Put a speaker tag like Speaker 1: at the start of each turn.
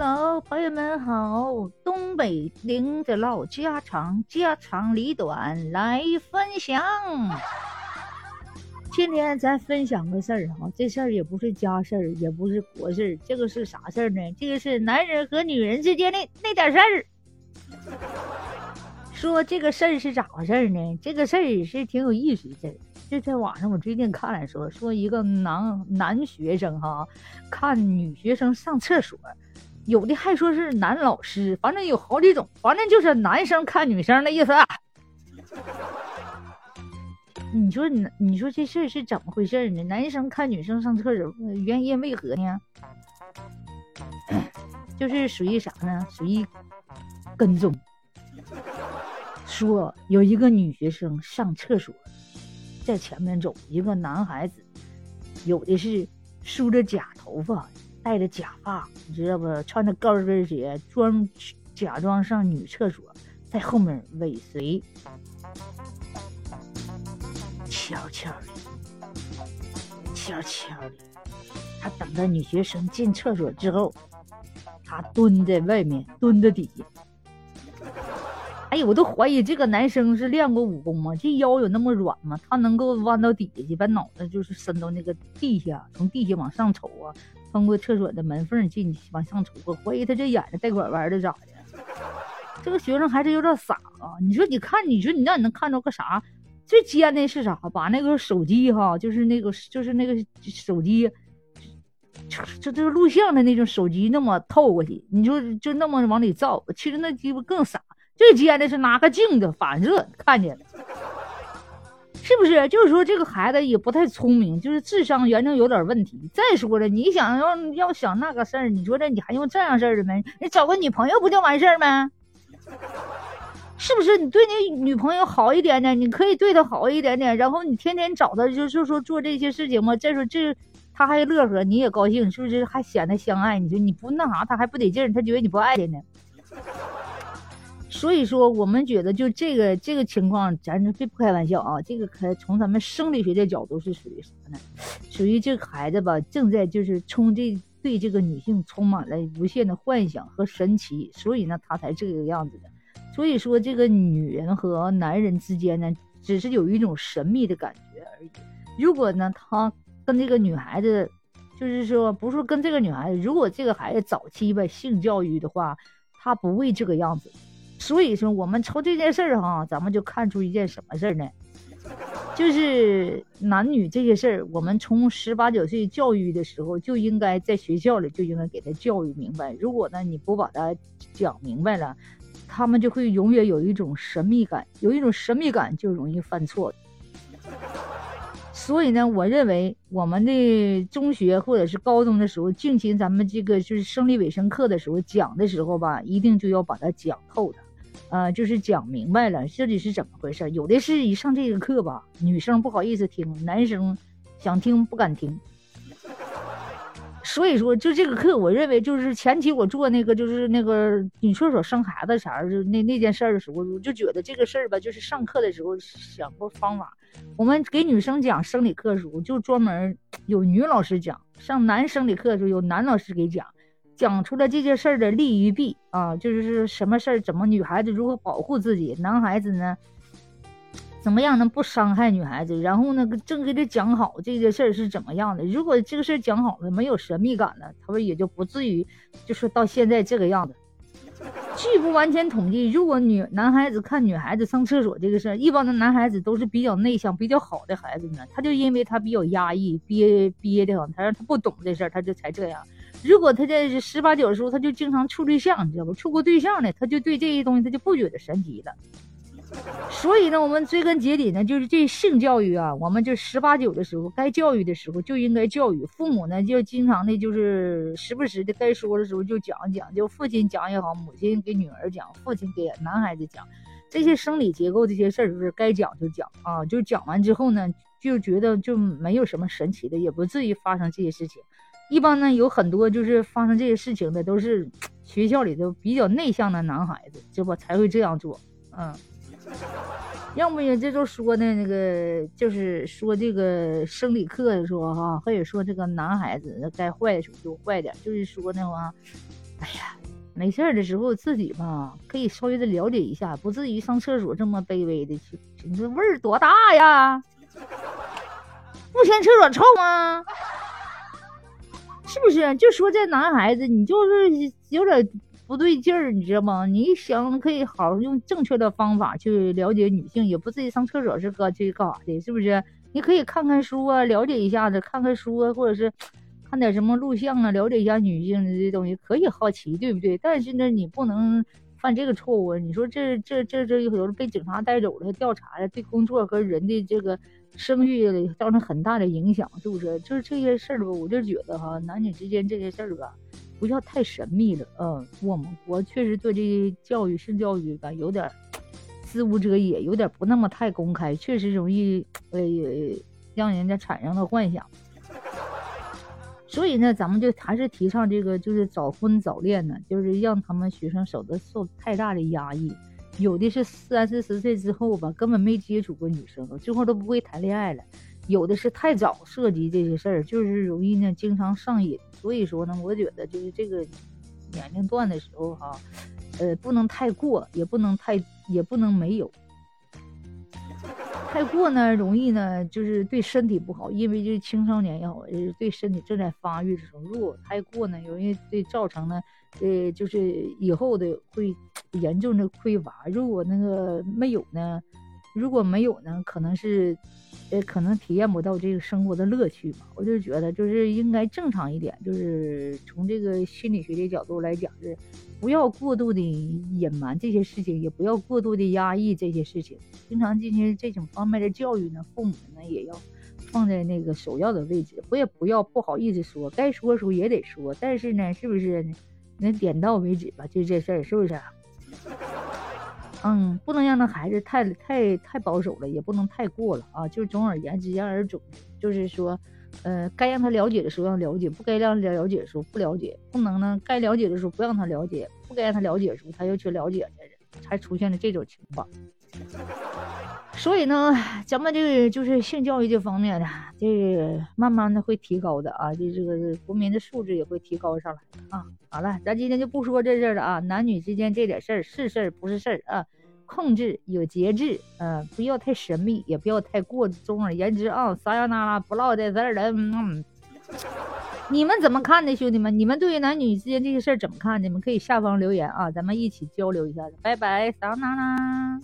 Speaker 1: Hello，朋友们好！东北领着唠家长，家长里短来分享。今天咱分享个事儿哈，这事儿也不是家事儿，也不是国事儿，这个是啥事儿呢？这个是男人和女人之间的那点事儿。说这个事儿是咋回事呢？这个事儿是挺有意思的事儿。就在网上，我最近看了说，说一个男男学生哈，看女学生上厕所。有的还说是男老师，反正有好几种，反正就是男生看女生的意思。你说你你说这事儿是怎么回事呢？男生看女生上厕所，原因为何呢？就是属于啥呢？属于跟踪。说有一个女学生上厕所，在前面走，一个男孩子，有的是梳着假头发。戴着假发，你知道不？穿着高跟鞋，装假装上女厕所，在后面尾随，悄悄的，悄悄的。他等到女学生进厕所之后，他蹲在外面，蹲在底下。哎呀，我都怀疑这个男生是练过武功吗？这腰有那么软吗？他能够弯到底下去，把脑袋就是伸到那个地下，从地下往上瞅啊？通过厕所的门缝进去往上瞅，我怀疑他这眼睛带拐弯的咋的？这个学生还是有点傻啊！你说，你看，你说你那你能看着个啥？最尖的是啥？把那个手机哈，就是那个就是那个手机，就这个录像的那种手机那么透过去，你就就那么往里照。其实那鸡巴更傻，最尖的是拿个镜子反射看见了。是不是？就是说这个孩子也不太聪明，就是智商原正有点问题。再说了，你想要要想那个事儿，你说这你还用这样事儿的吗？你找个女朋友不就完事儿吗？是不是？你对你女朋友好一点点，你可以对她好一点点，然后你天天找她，就是说做这些事情嘛。再说这她还乐呵，你也高兴，是不是？还显得相爱。你说你不那啥，她还不得劲儿，她觉得你不爱她呢。所以说，我们觉得就这个这个情况，咱这不开玩笑啊。这个可从咱们生理学的角度是属于什么呢？属于这个孩子吧，正在就是充这对这个女性充满了无限的幻想和神奇，所以呢，他才这个样子的。所以说，这个女人和男人之间呢，只是有一种神秘的感觉而已。如果呢，他跟这个女孩子，就是说，不是跟这个女孩子，如果这个孩子早期吧性教育的话，他不会这个样子。所以说，我们从这件事儿哈，咱们就看出一件什么事儿呢？就是男女这些事儿，我们从十八九岁教育的时候，就应该在学校里就应该给他教育明白。如果呢你不把他讲明白了，他们就会永远有一种神秘感，有一种神秘感就容易犯错。所以呢，我认为我们的中学或者是高中的时候，进行咱们这个就是生理卫生课的时候讲的时候吧，一定就要把它讲透的。呃，就是讲明白了，这里是怎么回事？有的是一上这个课吧，女生不好意思听，男生想听不敢听。所以说，就这个课，我认为就是前期我做那个就是那个女厕所生孩子啥就那那件事的时候，我就觉得这个事儿吧，就是上课的时候想过方法。我们给女生讲生理课的时候，就专门有女老师讲；上男生理课的时候，有男老师给讲。讲出了这件事儿的利与弊啊，就是是什么事儿，怎么女孩子如何保护自己，男孩子呢，怎么样能不伤害女孩子？然后呢，正给他讲好这件事儿是怎么样的。如果这个事儿讲好了，没有神秘感了，他们也就不至于就是到现在这个样子。据不完全统计，如果女男孩子看女孩子上厕所这个事儿，一般的男孩子都是比较内向、比较好的孩子呢，他就因为他比较压抑、憋憋的很，他说他不懂这事儿，他就才这样。如果他在十八九的时候，他就经常处对象，你知道不？处过对象的，他就对这些东西他就不觉得神奇了。所以呢，我们追根结底呢，就是这性教育啊，我们就十八九的时候该教育的时候就应该教育。父母呢，就经常的，就是时不时的该说的时候就讲讲，就父亲讲也好，母亲给女儿讲，父亲给男孩子讲，这些生理结构这些事儿，就是该讲就讲啊。就讲完之后呢，就觉得就没有什么神奇的，也不至于发生这些事情。一般呢，有很多就是发生这些事情的，都是学校里头比较内向的男孩子，这不才会这样做。嗯，要不也这就说呢，那个就是说这个生理课的时候哈，或者说这个男孩子该坏的时候就坏点，就是说那话，哎呀，没事儿的时候自己吧，可以稍微的了解一下，不至于上厕所这么卑微的去。你说味儿多大呀？不嫌厕所臭吗？是不是？就说这男孩子，你就是有点不对劲儿，你知道吗？你想可以好好用正确的方法去了解女性，也不至于上厕所是干去干啥的，是不是？你可以看看书啊，了解一下子，看看书啊，或者是看点什么录像啊，了解一下女性的这东西，可以好奇，对不对？但是呢，你不能犯这个错误。你说这这这这有的被警察带走了，调查了，对工作和人的这个声誉造成很大的影响，是不是？就是这些事儿吧，我就觉得哈，男女之间这些事儿吧，不要太神秘了。嗯，我们国确实对这些教育性教育吧，有点。知无者也，有点不那么太公开，确实容易呃让人家产生了幻想。所以呢，咱们就还是提倡这个，就是早婚早恋呢，就是让他们学生少得受太大的压抑。有的是三四十岁之后吧，根本没接触过女生，最后都不会谈恋爱了；有的是太早涉及这些事儿，就是容易呢经常上瘾。所以说呢，我觉得就是这个年龄段的时候哈。呃，不能太过，也不能太，也不能没有。太过呢，容易呢，就是对身体不好，因为就是青少年也好，是对身体正在发育的时候，如果太过呢，容易对造成呢，呃，就是以后的会 严重的匮乏。如果那个没有呢？如果没有呢，可能是，呃，可能体验不到这个生活的乐趣嘛。我就觉得，就是应该正常一点，就是从这个心理学的角度来讲，是不要过度的隐瞒这些事情，也不要过度的压抑这些事情，经常进行这种方面的教育呢。父母呢也要放在那个首要的位置，我也不要不好意思说，该说的时候也得说，但是呢，是不是能点到为止吧？就这事儿，是不是？嗯，不能让那孩子太太太保守了，也不能太过了啊。就是总而言之，言而总之，就是说，呃，该让他了解的时候要了解，不该让他了解的时候不了解，不能呢，该了解的时候不让他了解，不该让他了解的时候他又去了解去，才出现了这种情况。所以呢，咱们这个就是性教育这方面的，这慢慢的会提高的啊，这这个国民的素质也会提高上来啊。好了，咱今天就不说这事儿了啊，男女之间这点事儿是事儿不是事儿啊，控制有节制，嗯，不要太神秘，也不要太过。总而言之啊，撒呀那拉不唠这事儿了。嗯，你们怎么看的，兄弟们？你们对于男女之间这些事儿怎么看？你们可以下方留言啊，咱们一起交流一下子。拜拜，撒样那啦。